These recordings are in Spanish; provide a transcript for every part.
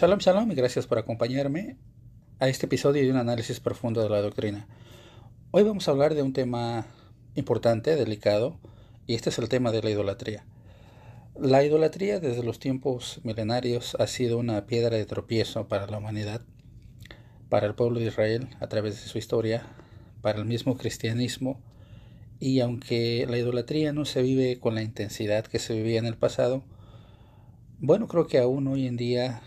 Shalom, shalom y gracias por acompañarme a este episodio de un análisis profundo de la doctrina. Hoy vamos a hablar de un tema importante, delicado, y este es el tema de la idolatría. La idolatría desde los tiempos milenarios ha sido una piedra de tropiezo para la humanidad, para el pueblo de Israel a través de su historia, para el mismo cristianismo, y aunque la idolatría no se vive con la intensidad que se vivía en el pasado, bueno, creo que aún hoy en día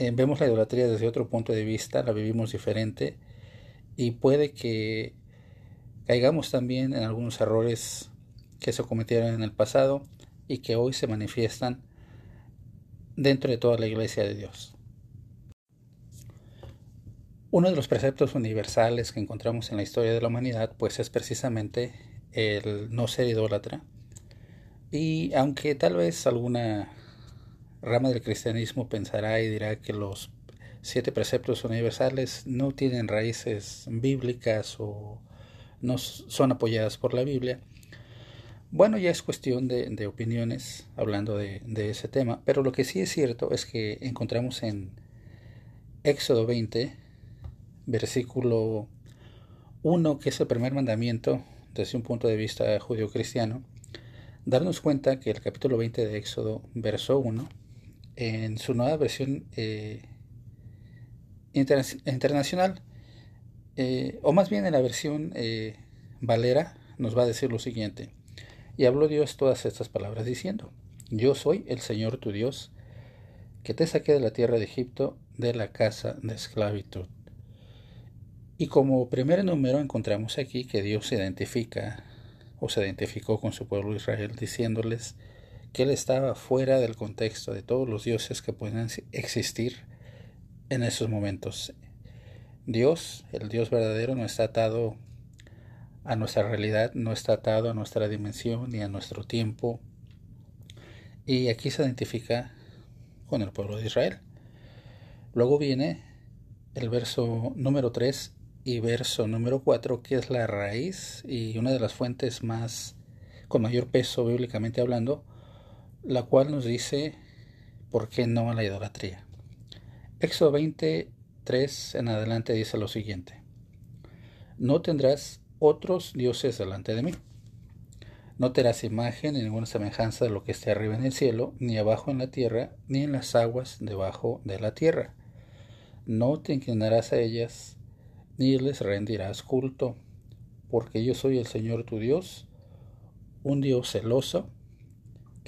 eh, vemos la idolatría desde otro punto de vista, la vivimos diferente y puede que caigamos también en algunos errores que se cometieron en el pasado y que hoy se manifiestan dentro de toda la iglesia de Dios. Uno de los preceptos universales que encontramos en la historia de la humanidad pues es precisamente el no ser idólatra. Y aunque tal vez alguna rama del cristianismo pensará y dirá que los siete preceptos universales no tienen raíces bíblicas o no son apoyadas por la Biblia. Bueno, ya es cuestión de, opiniones hablando de, de, ese tema, pero lo que sí es cierto es que encontramos en Éxodo 20, versículo 1, que es el primer mandamiento desde un punto de vista judío-cristiano, darnos cuenta que el capítulo 20 de Éxodo, verso 1, en su nueva versión eh, internacional, eh, o más bien en la versión eh, Valera, nos va a decir lo siguiente. Y habló Dios todas estas palabras diciendo, Yo soy el Señor tu Dios, que te saqué de la tierra de Egipto, de la casa de esclavitud. Y como primer número encontramos aquí que Dios se identifica o se identificó con su pueblo Israel diciéndoles, que él estaba fuera del contexto de todos los dioses que pueden existir en esos momentos. Dios, el Dios verdadero, no está atado a nuestra realidad, no está atado a nuestra dimensión ni a nuestro tiempo. Y aquí se identifica con el pueblo de Israel. Luego viene el verso número 3 y verso número 4, que es la raíz y una de las fuentes más con mayor peso bíblicamente hablando la cual nos dice por qué no a la idolatría. Éxodo 23 en adelante dice lo siguiente. No tendrás otros dioses delante de mí. No tendrás imagen ni ninguna semejanza de lo que esté arriba en el cielo, ni abajo en la tierra, ni en las aguas debajo de la tierra. No te inclinarás a ellas, ni les rendirás culto, porque yo soy el Señor tu Dios, un Dios celoso,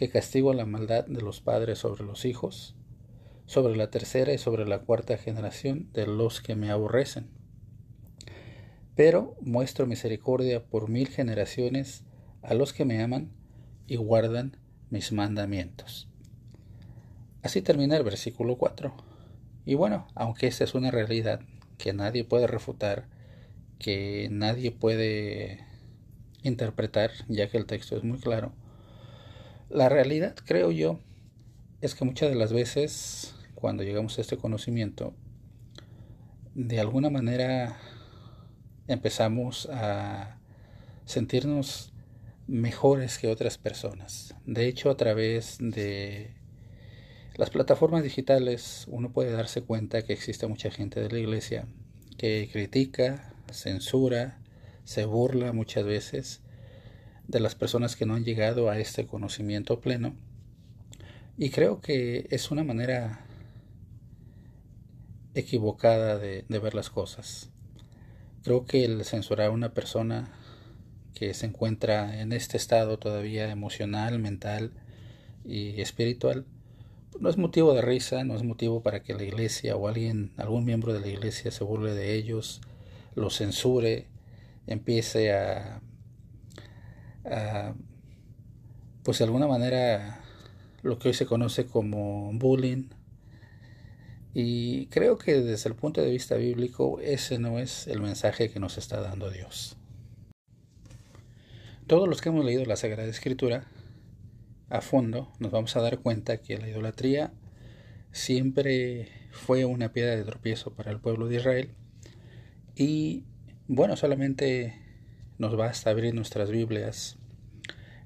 que castigo la maldad de los padres sobre los hijos, sobre la tercera y sobre la cuarta generación de los que me aborrecen. Pero muestro misericordia por mil generaciones a los que me aman y guardan mis mandamientos. Así termina el versículo 4. Y bueno, aunque esta es una realidad que nadie puede refutar, que nadie puede interpretar, ya que el texto es muy claro, la realidad, creo yo, es que muchas de las veces cuando llegamos a este conocimiento, de alguna manera empezamos a sentirnos mejores que otras personas. De hecho, a través de las plataformas digitales uno puede darse cuenta que existe mucha gente de la iglesia que critica, censura, se burla muchas veces de las personas que no han llegado a este conocimiento pleno. Y creo que es una manera equivocada de, ver las cosas. Creo que el censurar a una persona que se encuentra en este estado todavía emocional, mental y espiritual, no es motivo de risa, no es motivo para que la iglesia o alguien, algún miembro de la iglesia se burle de ellos, los censure, empiece a pues de alguna manera lo que hoy se conoce como bullying. Y creo que desde el punto de vista bíblico ese no es el mensaje que nos está dando Dios. Todos los que hemos leído la Sagrada Escritura a fondo nos vamos a dar cuenta que la idolatría siempre fue una piedra de tropiezo para el pueblo de Israel y bueno, solamente nos basta abrir nuestras Biblias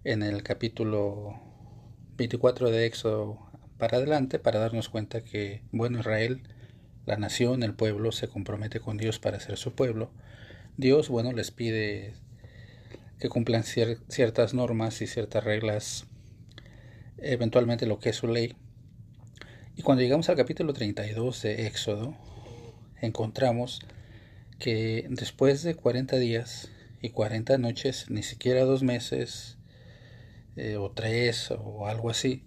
en el capítulo 24 de Éxodo para adelante para darnos cuenta que, bueno, Israel, la nación, el pueblo, se compromete con Dios para ser su pueblo. Dios, bueno, les pide que cumplan ciertas normas y ciertas reglas, eventualmente lo que es su ley. Y cuando llegamos al capítulo 32 de Éxodo, encontramos que después de 40 días y 40 noches, ni siquiera dos meses eh, o tres o algo así,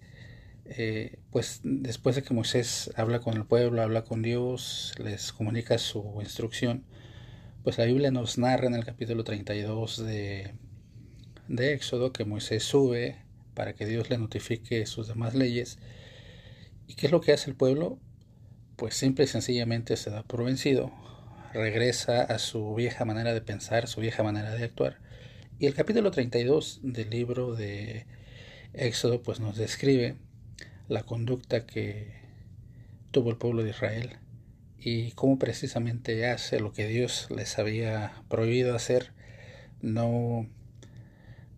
eh, pues después de que Moisés habla con el pueblo, habla con Dios, les comunica su instrucción, pues la Biblia nos narra en el capítulo 32 de, de Éxodo que Moisés sube para que Dios le notifique sus demás leyes. ¿Y qué es lo que hace el pueblo? Pues simple y sencillamente se da por vencido, regresa a su vieja manera de pensar, su vieja manera de actuar. Y el capítulo 32 del libro de Éxodo pues nos describe la conducta que tuvo el pueblo de Israel y cómo precisamente hace lo que Dios les había prohibido hacer, no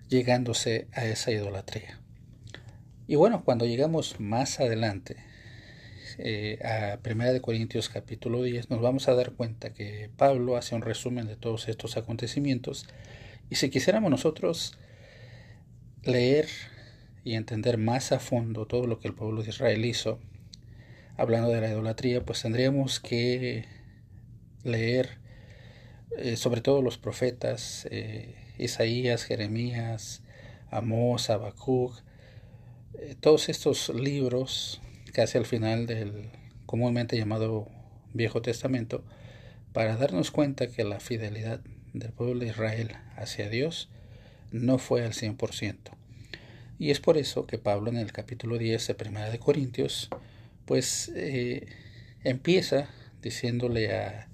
llegándose a esa idolatría. Y bueno, cuando llegamos más adelante eh, a Primera de Corintios capítulo 10, nos vamos a dar cuenta que Pablo hace un resumen de todos estos acontecimientos. Y si quisiéramos nosotros leer y entender más a fondo todo lo que el pueblo de Israel hizo, hablando de la idolatría, pues tendríamos que leer eh, sobre todo los profetas, eh, Isaías, Jeremías, Amós, Habacuc, todos estos libros casi al final del comúnmente llamado Viejo Testamento, para darnos cuenta que la fidelidad del pueblo de Israel hacia Dios no fue al 100%. Y es por eso que Pablo en el capítulo 10 de Primera de Corintios pues eh, empieza diciéndole a,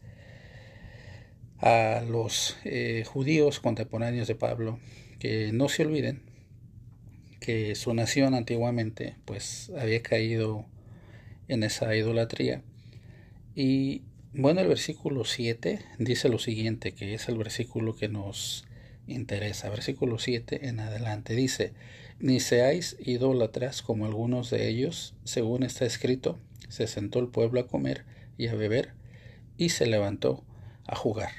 a los eh, judíos contemporáneos de Pablo que no se olviden que su nación antiguamente pues había caído en esa idolatría y bueno el versículo 7 dice lo siguiente que es el versículo que nos interesa versículo 7 en adelante dice ni seáis idólatras como algunos de ellos, según está escrito, se sentó el pueblo a comer y a beber, y se levantó a jugar.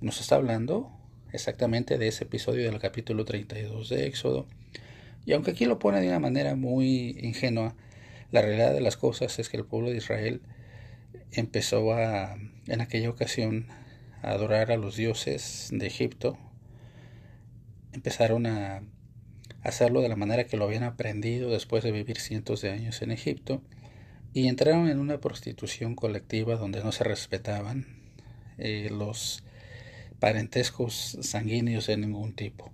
Nos está hablando exactamente de ese episodio del capítulo 32 de Éxodo. Y aunque aquí lo pone de una manera muy ingenua, la realidad de las cosas es que el pueblo de Israel empezó a, en aquella ocasión, a adorar a los dioses de Egipto. Empezaron a hacerlo de la manera que lo habían aprendido después de vivir cientos de años en Egipto, y entraron en una prostitución colectiva donde no se respetaban eh, los parentescos sanguíneos de ningún tipo.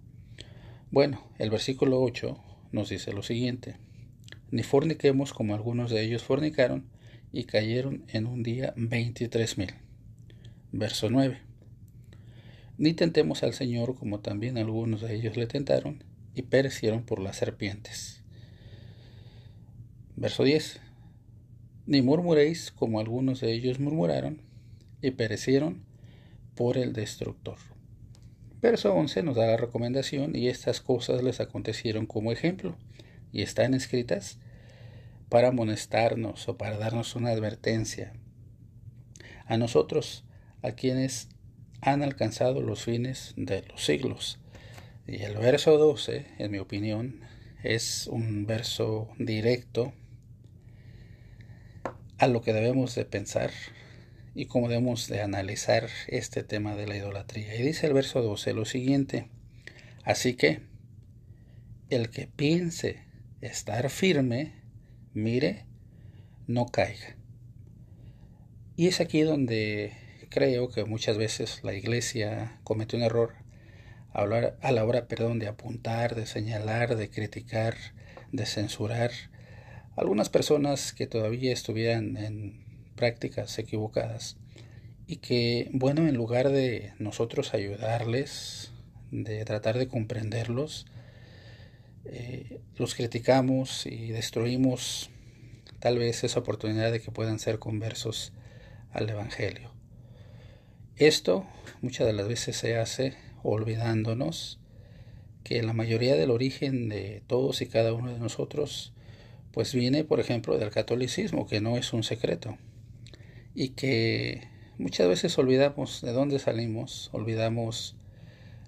Bueno, el versículo 8 nos dice lo siguiente, ni forniquemos como algunos de ellos fornicaron y cayeron en un día veintitrés mil. Verso 9. Ni tentemos al Señor como también algunos de ellos le tentaron y perecieron por las serpientes. Verso 10. Ni murmuréis como algunos de ellos murmuraron y perecieron por el destructor. Verso 11 nos da la recomendación y estas cosas les acontecieron como ejemplo y están escritas para amonestarnos o para darnos una advertencia a nosotros, a quienes han alcanzado los fines de los siglos. Y el verso 12, en mi opinión, es un verso directo a lo que debemos de pensar y cómo debemos de analizar este tema de la idolatría. Y dice el verso 12 lo siguiente, así que el que piense estar firme, mire, no caiga. Y es aquí donde creo que muchas veces la iglesia comete un error a la hora perdón, de apuntar, de señalar, de criticar, de censurar algunas personas que todavía estuvieran en prácticas equivocadas y que, bueno, en lugar de nosotros ayudarles, de tratar de comprenderlos, eh, los criticamos y destruimos tal vez esa oportunidad de que puedan ser conversos al Evangelio. Esto muchas de las veces se hace olvidándonos que la mayoría del origen de todos y cada uno de nosotros pues viene, por ejemplo, del catolicismo, que no es un secreto, y que muchas veces olvidamos de dónde salimos, olvidamos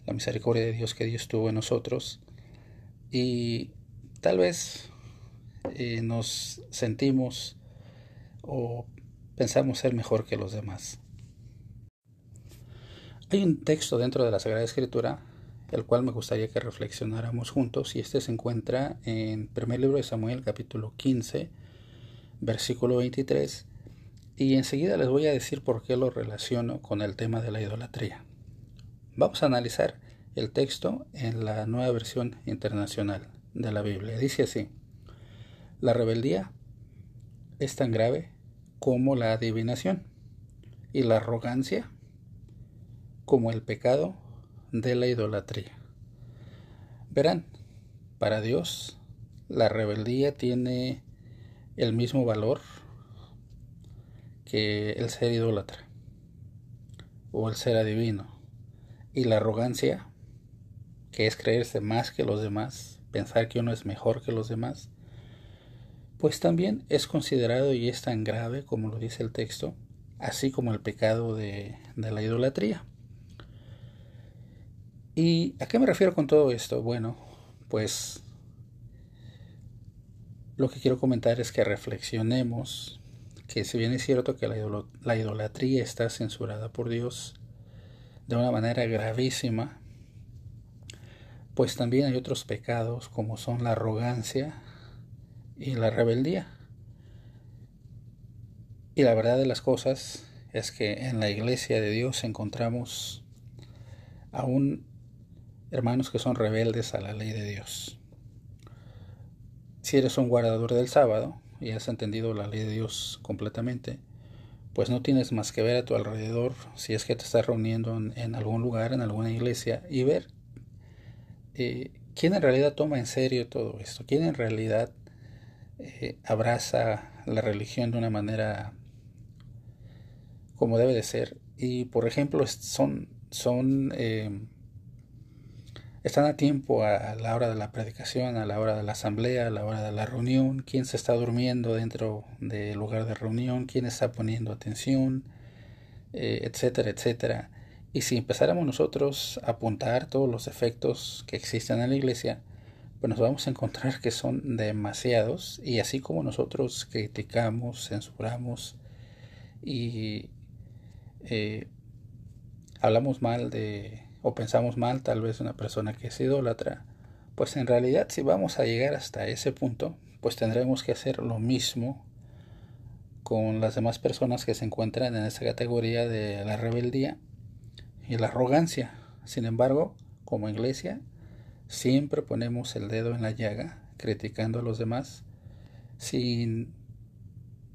la misericordia de Dios que Dios tuvo en nosotros, y tal vez eh, nos sentimos o pensamos ser mejor que los demás. Hay un texto dentro de la Sagrada Escritura el cual me gustaría que reflexionáramos juntos y este se encuentra en primer libro de Samuel capítulo 15 versículo 23 y enseguida les voy a decir por qué lo relaciono con el tema de la idolatría. Vamos a analizar el texto en la nueva versión internacional de la Biblia. Dice así, la rebeldía es tan grave como la adivinación y la arrogancia como el pecado de la idolatría. Verán, para Dios la rebeldía tiene el mismo valor que el ser idólatra o el ser adivino. Y la arrogancia, que es creerse más que los demás, pensar que uno es mejor que los demás, pues también es considerado y es tan grave como lo dice el texto, así como el pecado de, de la idolatría. ¿Y a qué me refiero con todo esto? Bueno, pues lo que quiero comentar es que reflexionemos que si bien es cierto que la, idolatría está censurada por Dios de una manera gravísima, pues también hay otros pecados como son la arrogancia y la rebeldía. Y la verdad de las cosas es que en la iglesia de Dios encontramos aún hermanos que son rebeldes a la ley de Dios. Si eres un guardador del sábado y has entendido la ley de Dios completamente, pues no tienes más que ver a tu alrededor si es que te estás reuniendo en, algún lugar, en alguna iglesia, y ver eh, quién en realidad toma en serio todo esto, quién en realidad eh, abraza la religión de una manera como debe de ser. Y por ejemplo, son, son eh, están a tiempo a, la hora de la predicación, a la hora de la asamblea, a la hora de la reunión, quién se está durmiendo dentro del lugar de reunión, quién está poniendo atención, eh, etcétera, etcétera. Y si empezáramos nosotros a apuntar todos los efectos que existen en la iglesia, pues nos vamos a encontrar que son demasiados. Y así como nosotros criticamos, censuramos y eh, hablamos mal de o pensamos mal tal vez una persona que es idólatra, pues en realidad si vamos a llegar hasta ese punto, pues tendremos que hacer lo mismo con las demás personas que se encuentran en esa categoría de la rebeldía y la arrogancia. Sin embargo, como iglesia, siempre ponemos el dedo en la llaga, criticando a los demás, sin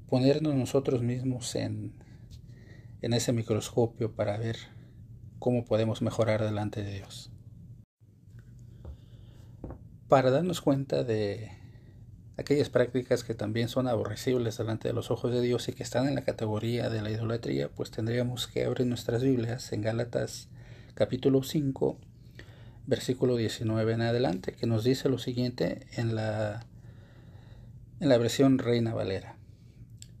ponernos nosotros mismos en, en ese microscopio para ver cómo podemos mejorar delante de Dios. Para darnos cuenta de aquellas prácticas que también son aborrecibles delante de los ojos de Dios y que están en la categoría de la idolatría, pues tendríamos que abrir nuestras Biblias en Gálatas capítulo 5, versículo 19 en adelante, que nos dice lo siguiente en la, en la versión Reina Valera.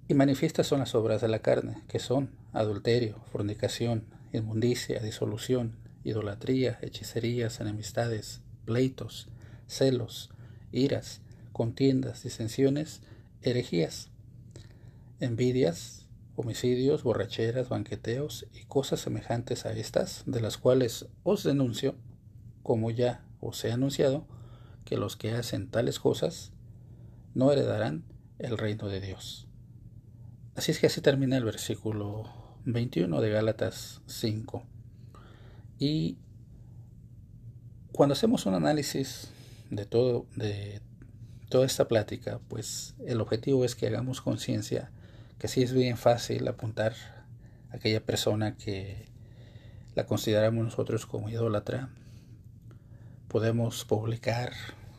Y manifiestas son las obras de la carne, que son adulterio, fornicación, inmundicia, disolución, idolatría, hechicerías, enemistades, pleitos, celos, iras, contiendas, disensiones, herejías, envidias, homicidios, borracheras, banqueteos y cosas semejantes a estas, de las cuales os denuncio, como ya os he anunciado, que los que hacen tales cosas no heredarán el reino de Dios. Así es que así termina el versículo 21 de Gálatas 5. Y cuando hacemos un análisis de todo, de toda esta plática, pues el objetivo es que hagamos conciencia que sí es bien fácil apuntar a aquella persona que la consideramos nosotros como idólatra. Podemos publicar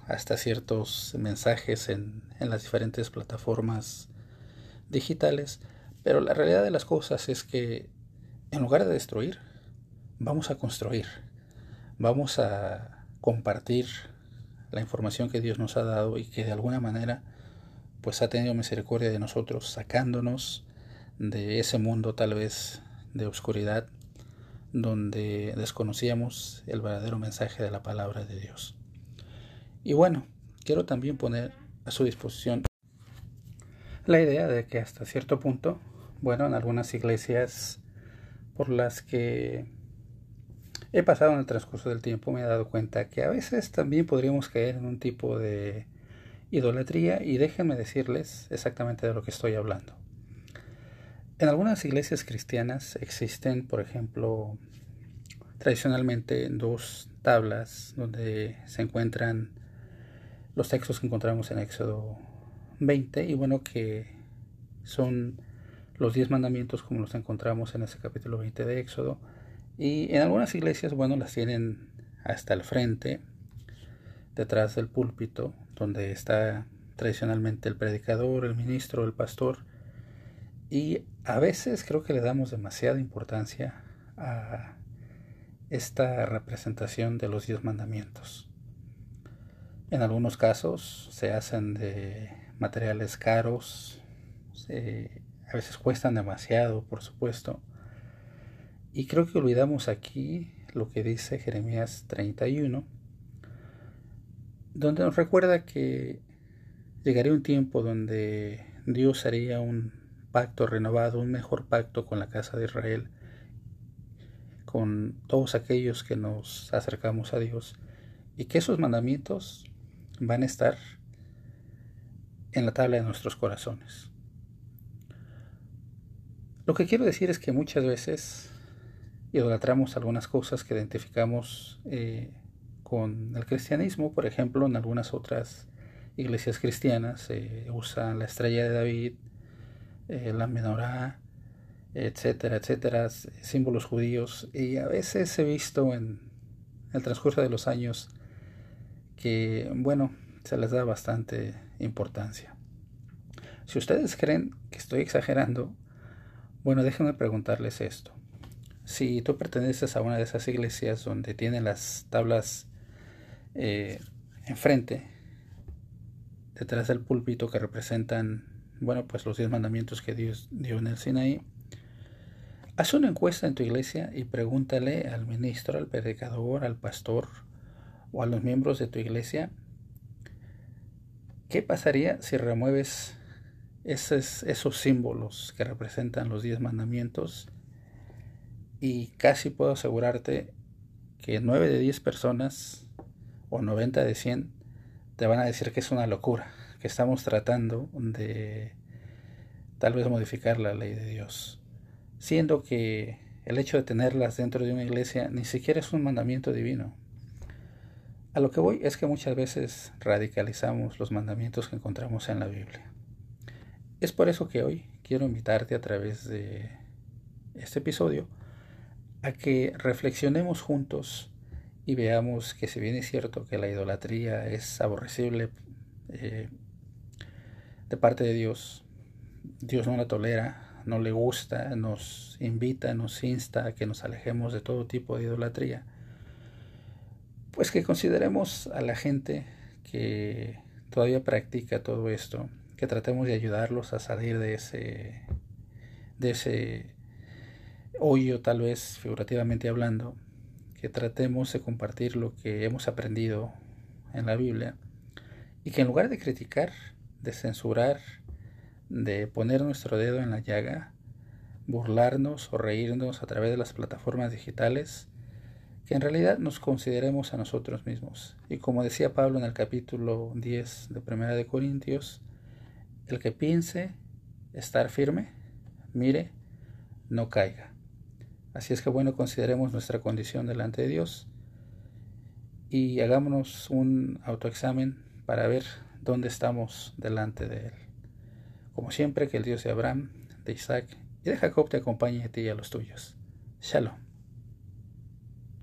hasta ciertos mensajes en, en las diferentes plataformas digitales pero la realidad de las cosas es que en lugar de destruir, vamos a construir, vamos a compartir la información que Dios nos ha dado y que de alguna manera pues ha tenido misericordia de nosotros, sacándonos de ese mundo tal vez de oscuridad donde desconocíamos el verdadero mensaje de la palabra de Dios. Y bueno, quiero también poner a su disposición la idea de que hasta cierto punto, bueno, en algunas iglesias por las que he pasado en el transcurso del tiempo me he dado cuenta que a veces también podríamos caer en un tipo de idolatría y déjenme decirles exactamente de lo que estoy hablando. En algunas iglesias cristianas existen, por ejemplo, tradicionalmente dos tablas donde se encuentran los textos que encontramos en Éxodo 20 y bueno que son los diez mandamientos como los encontramos en ese capítulo 20 de Éxodo y en algunas iglesias bueno las tienen hasta el frente detrás del púlpito donde está tradicionalmente el predicador, el ministro, el pastor y a veces creo que le damos demasiada importancia a esta representación de los diez mandamientos. En algunos casos se hacen de materiales caros, a veces cuestan demasiado, por supuesto. Y creo que olvidamos aquí lo que dice Jeremías 31, donde nos recuerda que llegaría un tiempo donde Dios haría un pacto renovado, un mejor pacto con la casa de Israel, con todos aquellos que nos acercamos a Dios, y que esos mandamientos van a estar en la tabla de nuestros corazones. Lo que quiero decir es que muchas veces idolatramos algunas cosas que identificamos eh, con el cristianismo, por ejemplo, en algunas otras iglesias cristianas se usa la estrella de David, eh, la menorá, etcétera, etcétera, símbolos judíos. Y a veces he visto en el transcurso de los años que, bueno, se les da bastante importancia. Si ustedes creen que estoy exagerando, bueno, déjenme preguntarles esto. Si tú perteneces a una de esas iglesias donde tienen las tablas eh, enfrente, detrás del púlpito que representan, bueno, pues los diez mandamientos que Dios dio en el Sinaí, haz una encuesta en tu iglesia y pregúntale al ministro, al predicador, al pastor o a los miembros de tu iglesia ¿Qué pasaría si remueves esos, esos símbolos que representan los diez mandamientos? Y casi puedo asegurarte que 9 de 10 personas o 90 de 100 te van a decir que es una locura, que estamos tratando de tal vez modificar la ley de Dios, siendo que el hecho de tenerlas dentro de una iglesia ni siquiera es un mandamiento divino. A lo que voy es que muchas veces radicalizamos los mandamientos que encontramos en la Biblia. Es por eso que hoy quiero invitarte a través de este episodio a que reflexionemos juntos y veamos que si bien es cierto que la idolatría es aborrecible eh, de parte de Dios, Dios no la tolera, no le gusta, nos invita, nos insta a que nos alejemos de todo tipo de idolatría pues que consideremos a la gente que todavía practica todo esto, que tratemos de ayudarlos a salir de ese, de ese hoyo, tal vez figurativamente hablando, que tratemos de compartir lo que hemos aprendido en la Biblia y que en lugar de criticar, de censurar, de poner nuestro dedo en la llaga, burlarnos o reírnos a través de las plataformas digitales, que en realidad nos consideremos a nosotros mismos. Y como decía Pablo en el capítulo 10 de Primera de Corintios, el que piense estar firme, mire, no caiga. Así es que bueno, consideremos nuestra condición delante de Dios y hagámonos un autoexamen para ver dónde estamos delante de Él. Como siempre, que el Dios de Abraham, de Isaac y de Jacob te acompañe a ti y a los tuyos. Shalom.